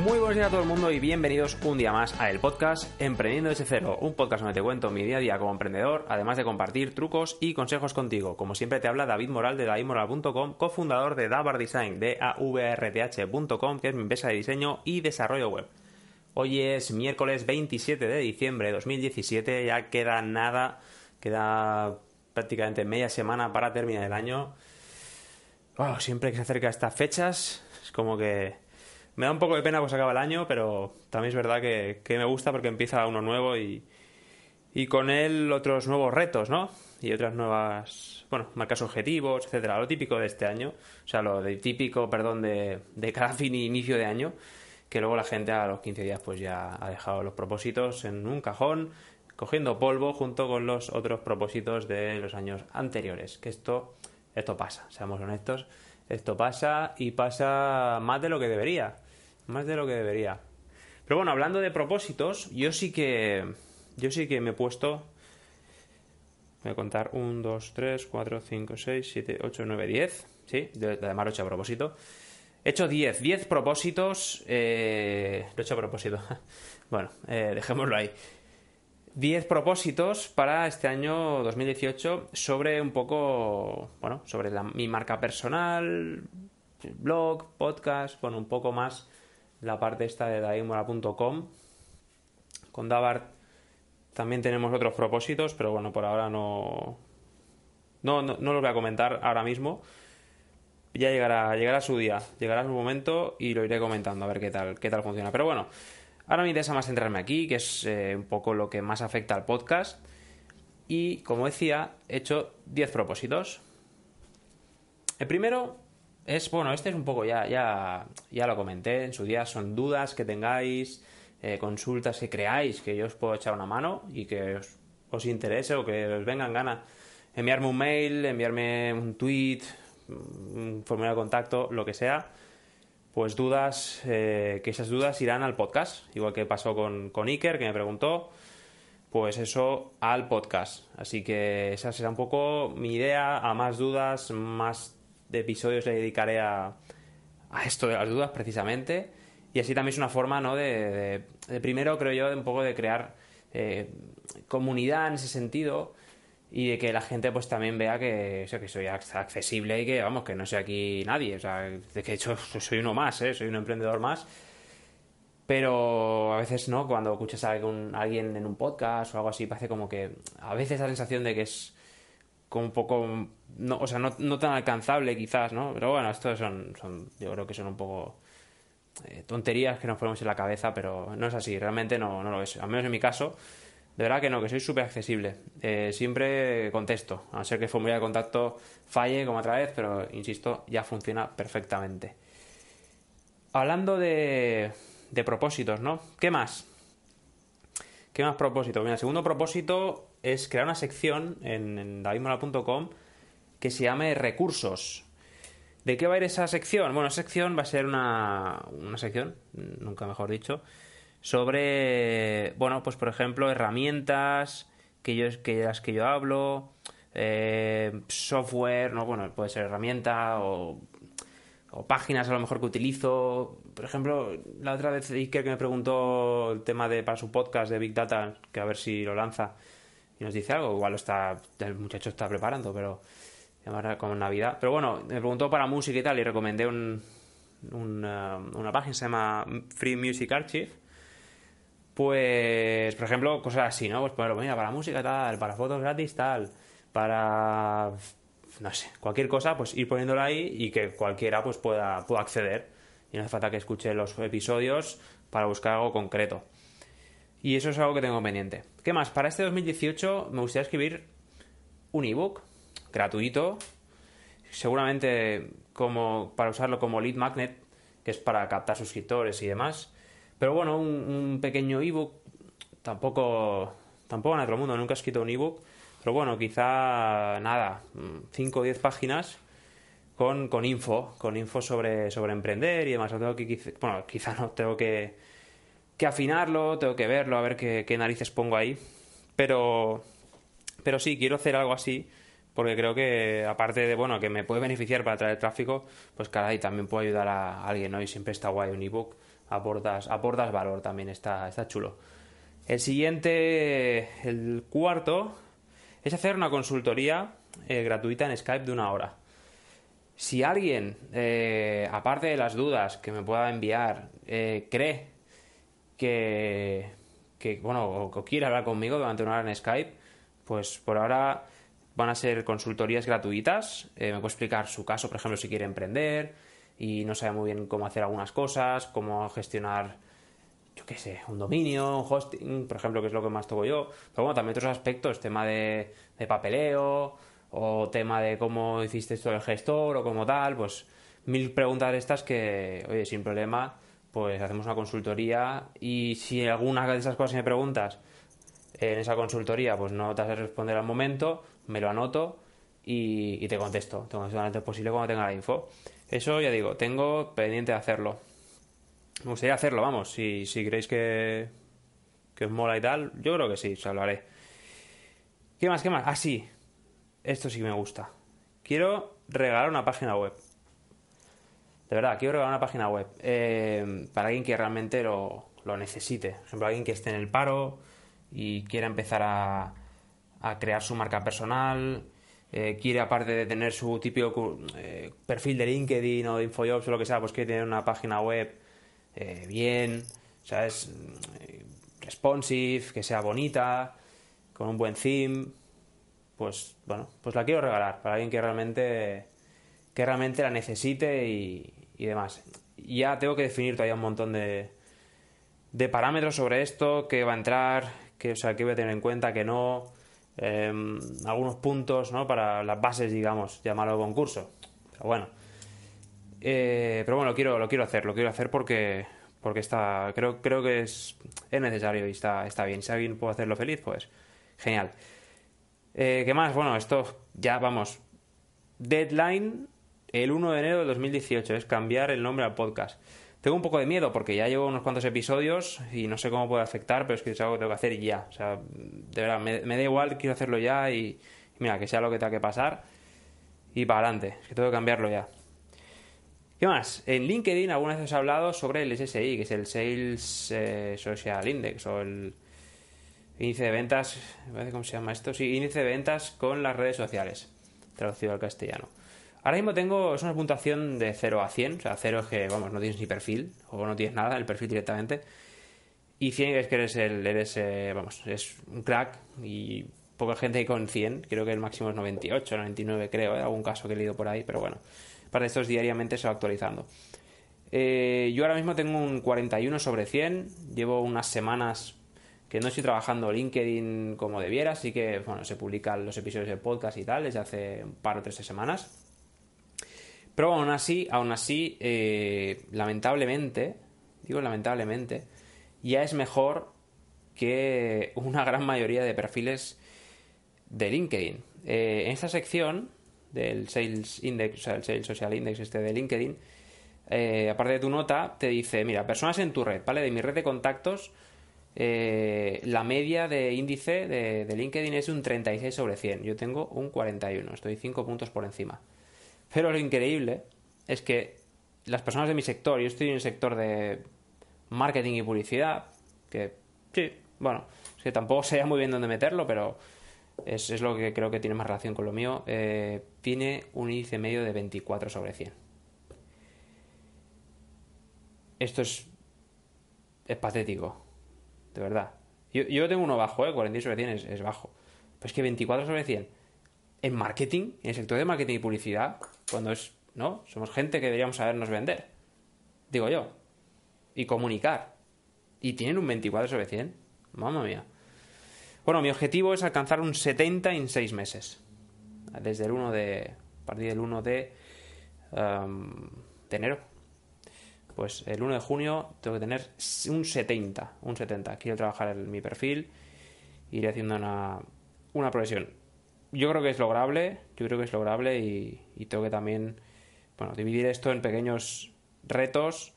Muy buenos días a todo el mundo y bienvenidos un día más a el podcast Emprendiendo desde cero, un podcast donde te cuento mi día a día como emprendedor, además de compartir trucos y consejos contigo. Como siempre te habla David Moral de davidmoral.com, cofundador de Davar Design, de avrth.com, que es mi empresa de diseño y desarrollo web. Hoy es miércoles 27 de diciembre de 2017, ya queda nada, queda prácticamente media semana para terminar el año. siempre que se acerca estas fechas, es como que me da un poco de pena pues acaba el año, pero también es verdad que, me gusta porque empieza uno nuevo y, y con él otros nuevos retos, ¿no? Y otras nuevas, bueno, marcas objetivos, etcétera, lo típico de este año, o sea, lo de típico, perdón, de, de cada fin y inicio de año, que luego la gente a los 15 días pues ya ha dejado los propósitos en un cajón, cogiendo polvo junto con los otros propósitos de los años anteriores, que esto, esto pasa, seamos honestos, esto pasa y pasa más de lo que debería más de lo que debería. Pero bueno, hablando de propósitos, yo sí que. Yo sí que me he puesto. Voy a contar 1, 2, 3, 4, 5, 6, 7, 8, 9, 10. ¿Sí? De, además lo he hecho a propósito. He hecho 10. 10 propósitos. Eh, lo he hecho a propósito. bueno, eh, dejémoslo ahí. 10 propósitos para este año 2018 sobre un poco, bueno, sobre mi marca personal, blog, podcast, bueno, un poco más la parte esta de daimora.com. Con Davart también tenemos otros propósitos, pero bueno, por ahora no, no, no, los voy a comentar ahora mismo. Ya llegará, llegará su día, llegará su momento y lo iré comentando a ver qué tal, qué tal funciona. Pero bueno, ahora me interesa más centrarme aquí, que es eh, un poco lo que más afecta al podcast. Y como decía, he hecho 10 propósitos. El primero es, bueno, este es un poco, ya, ya, ya lo comenté en su día, son dudas que tengáis, eh, consultas que creáis que yo os puedo echar una mano y que os, interese o que os vengan ganas. Enviarme un mail, enviarme un tweet, un formulario de contacto, lo que sea, pues dudas, eh, que esas dudas irán al podcast, igual que pasó con, con Iker, que me preguntó, pues eso al podcast. Así que esa será un poco mi idea, a más dudas, más de episodios le dedicaré a, a esto de las dudas precisamente. Y así también es una forma, ¿no? De, de, primero, creo yo, un poco de crear eh, comunidad en ese sentido y de que la gente pues también vea que, que soy accesible y que, vamos, que no soy aquí nadie. O sea, de que hecho soy uno más, ¿eh? Soy un emprendedor más. Pero a veces, ¿no? Cuando escuchas a alguien en un podcast o algo así, parece como que a veces la sensación de que es como un poco, no, o sea, no, no, tan alcanzable quizás, ¿no? Pero bueno, estos son, son yo creo que son un poco eh, tonterías que nos ponemos en la cabeza, pero no es así, realmente no, no lo es. Al menos en mi caso, de verdad que no, que soy súper accesible. Eh, siempre contesto, a no ser que el formulario de contacto falle como otra vez, pero insisto, ya funciona perfectamente. Hablando de, de propósitos, ¿no? ¿Qué más? ¿Qué más propósito? Mira, el segundo propósito es crear una sección en, davidmola.com que se llame recursos. ¿De qué va a ir esa sección? Bueno, esa sección va a ser una, una sección, nunca mejor dicho, sobre, bueno, pues por ejemplo, herramientas que yo, que las que yo hablo, eh, software, no, bueno, puede ser herramienta o, o, páginas a lo mejor que utilizo. Por ejemplo, la otra vez Iker que me preguntó el tema de para su podcast de Big Data, que a ver si lo lanza y nos dice algo. Igual está, el muchacho está preparando, pero como Navidad. Pero bueno, me preguntó para música y tal y recomendé un, una página que se llama Free Music Archive. Pues, por ejemplo, cosas así, ¿no? Pues, bueno, mira, para música tal, para fotos gratis tal, para, no sé, cualquier cosa, pues ir poniéndolo ahí y que cualquiera pues pueda, pueda acceder. Y no hace falta que escuche los episodios para buscar algo concreto. Y eso es algo que tengo pendiente. ¿Qué más? Para este 2018 me gustaría escribir un ebook gratuito, seguramente como para usarlo como lead magnet, que es para captar suscriptores y demás. Pero bueno, un, pequeño ebook tampoco tampoco en otro mundo, nunca he escrito un ebook, pero bueno, quizá nada, 5 o 10 páginas con, con info, con info sobre, sobre emprender y demás. Tengo que, bueno, quizá no tengo que que afinarlo, tengo que verlo, a ver qué, narices pongo ahí. Pero, pero sí, quiero hacer algo así porque creo que aparte de bueno que me puede beneficiar para traer tráfico pues caray también puedo ayudar a alguien ¿no? y siempre está guay un ebook aportas, aportas valor también, está, está chulo. El siguiente, el cuarto, es hacer una consultoría eh, gratuita en Skype de una hora. Si alguien, eh, aparte de las dudas que me pueda enviar, eh, cree que, que, bueno, o, quiere hablar conmigo durante una hora en Skype, pues por ahora van a ser consultorías gratuitas. me puede explicar su caso, por ejemplo, si quiere emprender y no sabe muy bien cómo hacer algunas cosas, cómo gestionar, yo qué sé, un dominio, un hosting, por ejemplo, que es lo que más toco yo. Pero bueno, también otros aspectos, tema de, de papeleo o tema de cómo hiciste esto del gestor o como tal, pues mil preguntas de estas que, oye, sin problema, pues hacemos una consultoría y si alguna de esas cosas me preguntas en esa consultoría, pues no te has de responder al momento, me lo anoto y, te contesto. Te contesto lo antes posible cuando tenga la info. Eso ya digo, tengo pendiente de hacerlo. Me gustaría hacerlo, vamos, si, si creéis que, que os mola y tal, yo creo que sí, os hablaré. ¿Qué más? ¿Qué más? Ah, sí, esto sí me gusta. Quiero regalar una página web. De verdad, quiero regalar una página web eh, para alguien que realmente lo, necesite. Por ejemplo, alguien que esté en el paro y quiera empezar a, a crear su marca personal, eh, quiere aparte de tener su típico eh, perfil de LinkedIn o de InfoJobs o lo que sea, pues quiere tener una página web bien, ¿sabes? responsive, que sea bonita, con un buen theme, pues bueno, pues la quiero regalar para alguien que realmente que realmente la necesite y, demás. Ya tengo que definir todavía un montón de, de parámetros sobre esto, qué va a entrar, qué, o sea, qué voy a tener en cuenta, que no, em, algunos puntos, ¿no? Para las bases, digamos, llamarlo concurso. Pero bueno. Eh, pero bueno, lo quiero, lo quiero hacer, lo quiero hacer porque, porque está, creo, creo que es, es necesario y está, está bien. Si alguien puede hacerlo feliz, pues genial. Eh, ¿Qué más? Bueno, esto ya vamos. Deadline el 1 de enero de 2018 es cambiar el nombre al podcast. Tengo un poco de miedo porque ya llevo unos cuantos episodios y no sé cómo puede afectar, pero es que es algo que tengo que hacer ya. O sea, de verdad, me, da igual, quiero hacerlo ya y, mira, que sea lo que tenga que pasar y para adelante. Es que tengo que cambiarlo ya. ¿Qué más? En LinkedIn alguna vez os he hablado sobre el SSI, que es el Sales eh, Social Index o el Índice de ventas, ¿cómo se llama esto? Sí, índice de ventas con las redes sociales, traducido al castellano. Ahora mismo tengo, es una puntuación de 0 a 100, o sea, 0 es que, vamos, no tienes ni perfil, o no tienes nada, el perfil directamente, y 100 es que eres el, eres, eh, vamos, es un crack, y poca gente con 100, creo que el máximo es 98, 99 creo, ¿eh? algún caso que he leído por ahí, pero bueno, para estos diariamente se va actualizando. Eh, yo ahora mismo tengo un 41 sobre 100, llevo unas semanas que no estoy trabajando LinkedIn como debiera, así que bueno, se publican los episodios del podcast y tal desde hace un par o tres semanas. Pero aún así, aún así, eh, lamentablemente, digo lamentablemente, ya es mejor que una gran mayoría de perfiles de LinkedIn. Eh, en esta sección del Sales Index, o sea, el Sales Social Index este de LinkedIn, eh, aparte de tu nota, te dice, mira, personas en tu red, ¿vale? De mi red de contactos, la media de índice de, LinkedIn es un 36 sobre 100. Yo tengo un 41, estoy 5 puntos por encima. Pero lo increíble es que las personas de mi sector, yo estoy en el sector de marketing y publicidad, que sí, bueno, es que tampoco sé muy bien dónde meterlo, pero es, es, lo que creo que tiene más relación con lo mío, eh, tiene un índice medio de 24 sobre 100. Esto es, es patético de verdad. Yo, yo tengo uno bajo, ¿eh? 46 sobre 100 es, bajo. Pero es que 24 sobre 100 en marketing, en el sector de marketing y publicidad, cuando es, ¿no? Somos gente que deberíamos sabernos vender. Digo yo. Y comunicar. Y tienen un 24 sobre 100. Mamma mía. Bueno, mi objetivo es alcanzar un 70 en 6 meses. Desde el 1 de. A partir del 1 de. Um, de enero pues el 1 de junio tengo que tener un 70, un 70. Quiero trabajar en mi perfil, iré haciendo una, una progresión. Yo creo que es lograble, yo creo que es lograble y, tengo que también, bueno, dividir esto en pequeños retos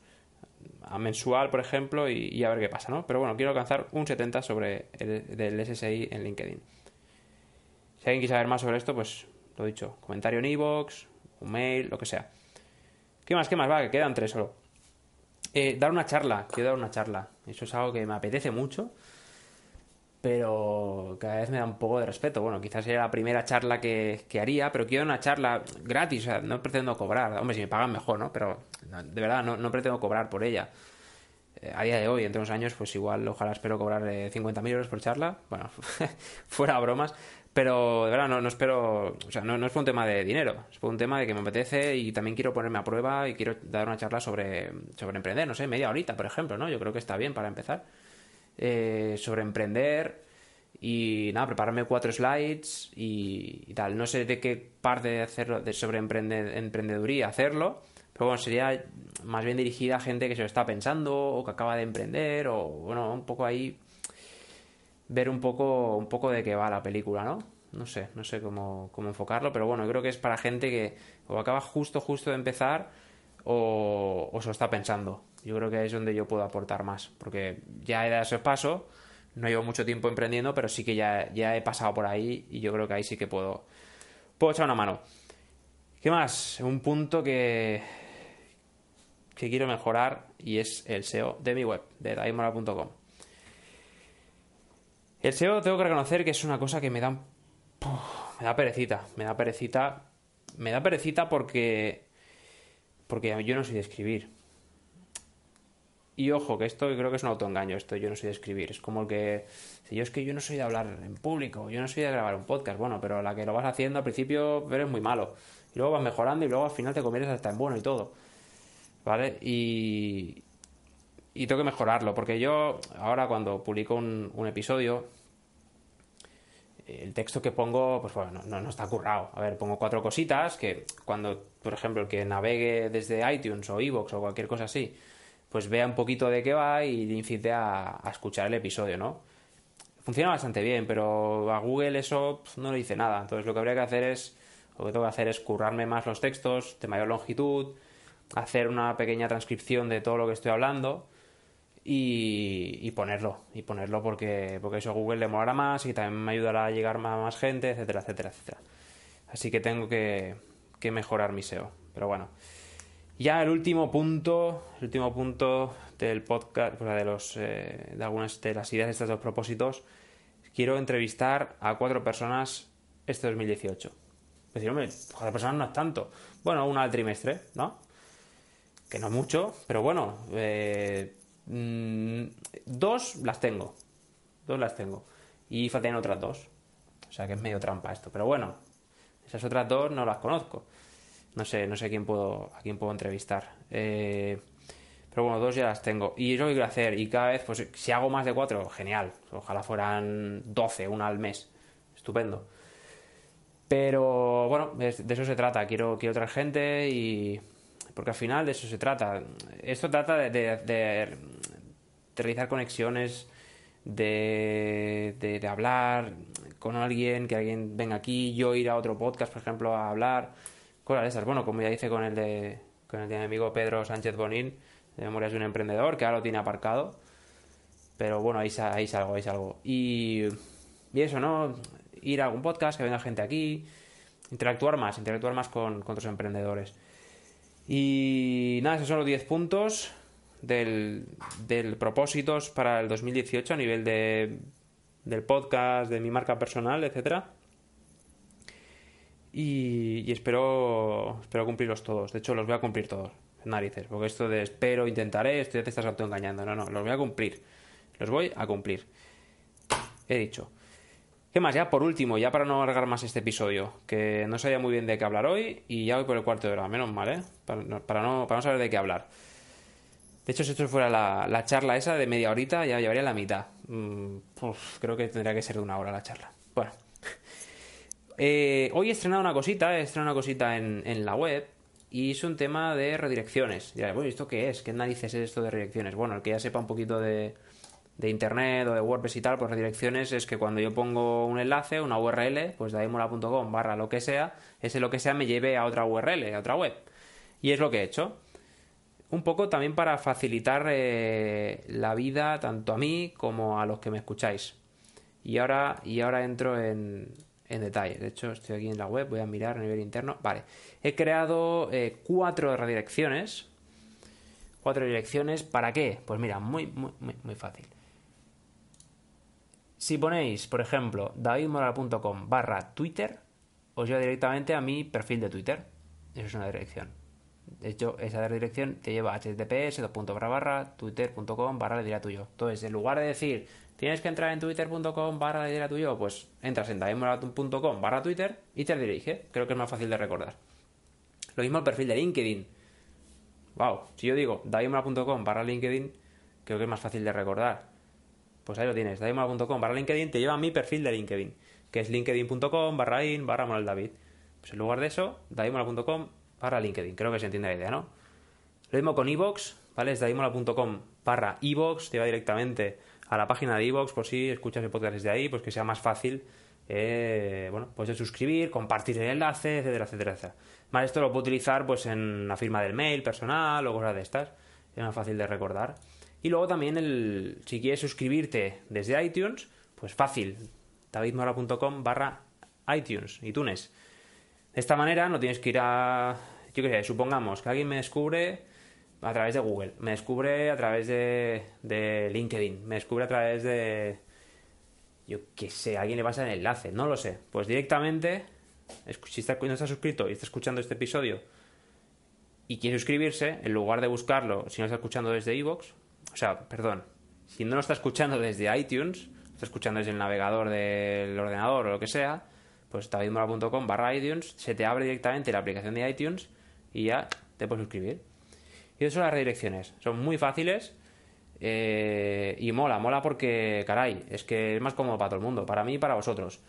a mensual, por ejemplo, y, a ver qué pasa, ¿no? Pero bueno, quiero alcanzar un 70 sobre el del SSI en LinkedIn. Si alguien quiere saber más sobre esto, pues lo dicho, comentario en iVoox, un mail, lo que sea. ¿Qué más? ¿Qué más? Va, que quedan tres solo. Eh, dar una charla, quiero dar una charla. Eso es algo que me apetece mucho, pero cada vez me da un poco de respeto. Bueno, quizás sería la primera charla que, haría, pero quiero una charla gratis, o sea, no pretendo cobrar. Hombre, si me pagan mejor, ¿no? Pero de verdad, no, pretendo cobrar por ella. Eh, a día de hoy, entre unos años, pues igual, ojalá espero cobrar 50.000 euros por charla. Bueno, fuera bromas. Pero de verdad, no, no espero. O sea, no, no, es por un tema de dinero, es por un tema de que me apetece y también quiero ponerme a prueba y quiero dar una charla sobre, sobre emprender, no sé, media horita, por ejemplo, ¿no? Yo creo que está bien para empezar. Eh, sobre emprender y nada, prepararme cuatro slides y, tal. No sé de qué parte de hacerlo, de sobre emprendeduría hacerlo, pero bueno, sería más bien dirigida a gente que se lo está pensando o que acaba de emprender o bueno, un poco ahí ver un poco, un poco de qué va la película, ¿no? No sé, no sé cómo, cómo enfocarlo, pero bueno, creo que es para gente que o acaba justo, justo de empezar o, se lo está pensando. Yo creo que es donde yo puedo aportar más, porque ya he dado ese paso, no llevo mucho tiempo emprendiendo, pero sí que ya, ya he pasado por ahí y yo creo que ahí sí que puedo, puedo echar una mano. ¿Qué más? Un punto que, que quiero mejorar y es el SEO de mi web, de daimora.com. El SEO tengo que reconocer que es una cosa que me da. me da perecita. Me da perecita. Me da perecita porque. Porque yo no soy de escribir. Y ojo, que esto creo que es un autoengaño, esto yo no soy de escribir. Es como que. Si yo es que yo no soy de hablar en público, yo no soy de grabar un podcast. Bueno, pero la que lo vas haciendo al principio eres muy malo. Y luego vas mejorando y luego al final te conviertes hasta en bueno y todo. ¿Vale? Y, y tengo que mejorarlo, porque yo ahora cuando publico un, episodio, el texto que pongo, pues bueno, no, no, está currado. A ver, pongo cuatro cositas que cuando, por ejemplo, el que navegue desde iTunes o Evox o cualquier cosa así, pues vea un poquito de qué va y incite a, escuchar el episodio, ¿no? Funciona bastante bien, pero a Google eso no le dice nada. Entonces lo que habría que hacer es, lo que tengo que hacer es currarme más los textos de mayor longitud, hacer una pequeña transcripción de todo lo que estoy hablando y, ponerlo, y ponerlo porque, porque eso a Google le molará más y también me ayudará a llegar a más gente, etcétera, etcétera, etcétera. Así que tengo que, que mejorar mi SEO. Pero bueno. Ya el último punto, el último punto del podcast, pues de los eh, de algunas de las ideas de estos dos propósitos, quiero entrevistar a cuatro personas este 2018. Es decir, hombre, cuatro personas no es tanto. Bueno, una al trimestre, ¿no? Que no mucho, pero bueno, eh, Mm, dos las tengo. Dos las tengo. Y faltan otras dos. O sea que es medio trampa esto. Pero bueno, esas otras dos no las conozco. No sé, no sé quién puedo, a quién puedo entrevistar. Eh, pero bueno, dos ya las tengo. Y es lo que quiero hacer. Y cada vez, pues si hago más de cuatro, genial. Ojalá fueran doce, una al mes. Estupendo. Pero bueno, de eso se trata. Quiero, quiero traer gente y porque al final de eso se trata. Esto trata de, realizar conexiones, de, de, hablar con alguien, que alguien venga aquí, yo ir a otro podcast, por ejemplo, a hablar, cosas de esas. Bueno, como ya hice con el de, con el de mi amigo Pedro Sánchez Bonín, de Memorias de un Emprendedor, que ahora lo tiene aparcado. Pero bueno, ahí, ahí salgo, ahí salgo. Y, y eso, ¿no? Ir a algún podcast, que venga gente aquí, interactuar más, interactuar más con, con otros emprendedores. Y nada, esos son los 10 puntos del, del propósitos para el 2018 a nivel de, del podcast, de mi marca personal, etcétera. Y, espero, espero cumplirlos todos. De hecho, los voy a cumplir todos. Narices. Porque esto de espero, intentaré, esto ya te estás autoengañando. No, no, los voy a cumplir. Los voy a cumplir. He dicho. ¿Qué más? Ya por último, ya para no alargar más este episodio, que no sabía muy bien de qué hablar hoy y ya voy por el cuarto de hora, menos mal, ¿eh? Para, no, para no, saber de qué hablar. De hecho, si esto fuera la, charla esa de media horita, ya llevaría la mitad. Mm, creo que tendría que ser de una hora la charla. Bueno. Eh, hoy he estrenado una cosita, he estrenado una cosita en, en la web y es un tema de redirecciones. Dirá, bueno, ¿esto qué es? ¿Qué narices es esto de redirecciones? Bueno, el que ya sepa un poquito de, de internet o de WordPress y tal, pues redirecciones es que cuando yo pongo un enlace, una URL, pues daimola.com barra lo que sea, ese lo que sea me lleve a otra URL, a otra web. Y es lo que he hecho. Un poco también para facilitar eh, la vida tanto a mí como a los que me escucháis. Y ahora, y ahora entro en, detalle. De hecho, estoy aquí en la web, voy a mirar a nivel interno. Vale. He creado eh, cuatro redirecciones Cuatro direcciones, ¿para qué? Pues mira, muy, muy, muy, muy fácil. Si ponéis, por ejemplo, davidmoral.com barra Twitter, os lleva directamente a mi perfil de Twitter. Eso es una dirección. De hecho, esa dirección te lleva a https barra twitter.com barra le dirá tuyo. Entonces, en lugar de decir tienes que entrar en twitter.com barra le dirá tuyo, pues entras en davidmoral.com barra Twitter y te dirige. Creo que es más fácil de recordar. Lo mismo el perfil de LinkedIn. Wow, si yo digo davidmoral.com barra LinkedIn, creo que es más fácil de recordar. Pues ahí lo tienes, davidmoral.com barra LinkedIn te lleva a mi perfil de LinkedIn, que es linkedin.com barra in barra David. Pues en lugar de eso, davidmoral.com barra LinkedIn. Creo que se entiende la idea, ¿no? Lo mismo con iVoox, ¿vale? Es daimola.com barra iVoox, te va directamente a la página de iVoox por si escuchas el podcast desde ahí, pues que sea más fácil, eh, bueno, pues de suscribir, compartir el enlace, etcétera, etcétera, etcétera. Más esto lo puedo utilizar pues en la firma del mail personal o cosas de estas, es más fácil de recordar. Y luego también el, si quieres suscribirte desde iTunes, pues fácil, davidmora.com barra iTunes, iTunes. De esta manera no tienes que ir a yo qué sé, supongamos que alguien me descubre a través de Google, me descubre a través de, LinkedIn, me descubre a través de, yo qué sé, alguien le pasa el enlace, no lo sé. Pues directamente, si está, no está suscrito y está escuchando este episodio y quiere suscribirse, en lugar de buscarlo, si no está escuchando desde iVoox, o sea, perdón, si no lo está escuchando desde iTunes, está escuchando desde el navegador del ordenador o lo que sea, pues davidmora.com barra iTunes, se te abre directamente la aplicación de iTunes y ya te puedes suscribir. Y eso son las redirecciones. Son muy fáciles eh, y mola, mola porque, caray, es que es más cómodo para todo el mundo, para mí y para vosotros.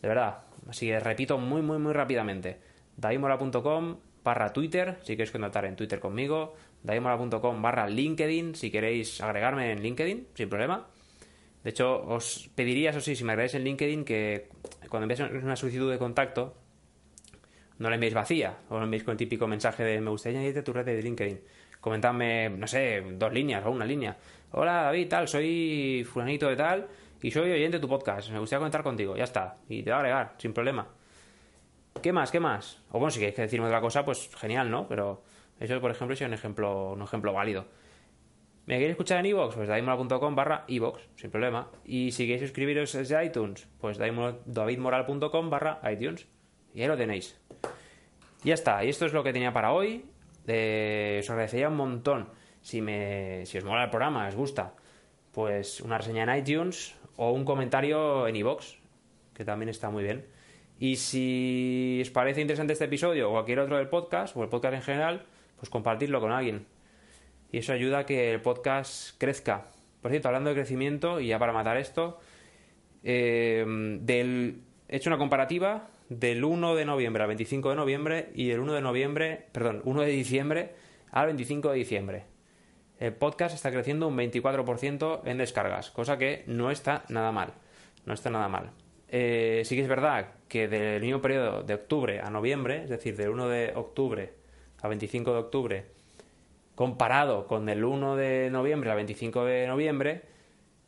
De verdad. Así que repito muy, muy, muy rápidamente. daimola.com barra Twitter, si queréis contactar en Twitter conmigo. daimola.com barra LinkedIn, si queréis agregarme en LinkedIn, sin problema. De hecho, os pediría, eso sí, si me agregáis en LinkedIn, que cuando enviáis una solicitud de contacto, no la enviéis vacía, o la enviéis con el típico mensaje de me gustaría añadirte tu red de LinkedIn. Comentadme, no sé, dos líneas o una línea. Hola David, tal, soy fulanito de tal y soy oyente de tu podcast. Me gustaría comentar contigo, ya está. Y te va a agregar, sin problema. ¿Qué más? ¿Qué más? O bueno, si queréis decirme otra cosa, pues genial, ¿no? Pero eso, por ejemplo, es un ejemplo, un ejemplo válido. ¿Me queréis escuchar en iVoox? Pues davidmoral.com barra iVoox, sin problema. Y si queréis suscribiros desde iTunes, pues davidmoral.com barra iTunes. Y ahí lo tenéis. Ya está, y esto es lo que tenía para hoy. Eh, os agradecería un montón si, me, si os mola el programa, os gusta, pues una reseña en iTunes o un comentario en iVoox, que también está muy bien. Y si os parece interesante este episodio o cualquier otro del podcast, o el podcast en general, pues compartirlo con alguien. Y eso ayuda a que el podcast crezca. Por cierto, hablando de crecimiento, y ya para matar esto, eh, del, he hecho una comparativa del 1 de noviembre al 25 de noviembre y del 1 de noviembre, perdón, 1 de diciembre al 25 de diciembre. El podcast está creciendo un 24% en descargas, cosa que no está nada mal. No está nada mal. Eh, sí que es verdad que del mismo periodo de octubre a noviembre, es decir, del 1 de octubre al 25 de octubre, comparado con el 1 de noviembre al 25 de noviembre,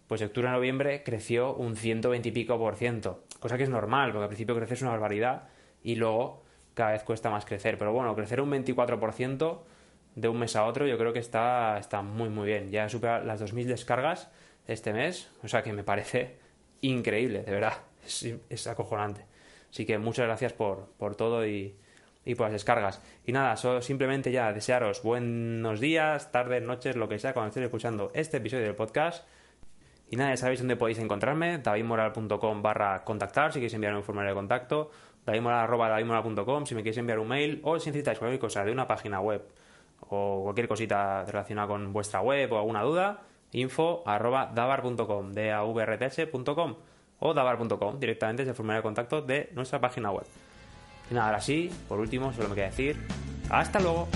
pues de octubre a noviembre creció un 120 y pico por ciento, cosa que es normal, porque al principio creces una barbaridad y luego cada vez cuesta más crecer. Pero bueno, crecer un 24% de un mes a otro yo creo que está, está muy muy bien. Ya supera las 2.000 descargas este mes, o sea que me parece increíble, de verdad, es, acojonante. Así que muchas gracias por, por todo y, y por las descargas. Y nada, solo simplemente ya desearos buenos días, tardes, noches, lo que sea, cuando estéis escuchando este episodio del podcast. Y nada, ya sabéis dónde podéis encontrarme, davidmoral.com barra contactar si queréis enviar un formulario de contacto, davidmoral.com si me queréis enviar un mail o si necesitáis cualquier cosa de una página web o cualquier cosita relacionada con vuestra web o alguna duda, info arroba davar.com, o davar.com directamente desde el formulario de contacto de nuestra página web. Y nada, ahora sí, por último, solo me queda decir hasta luego.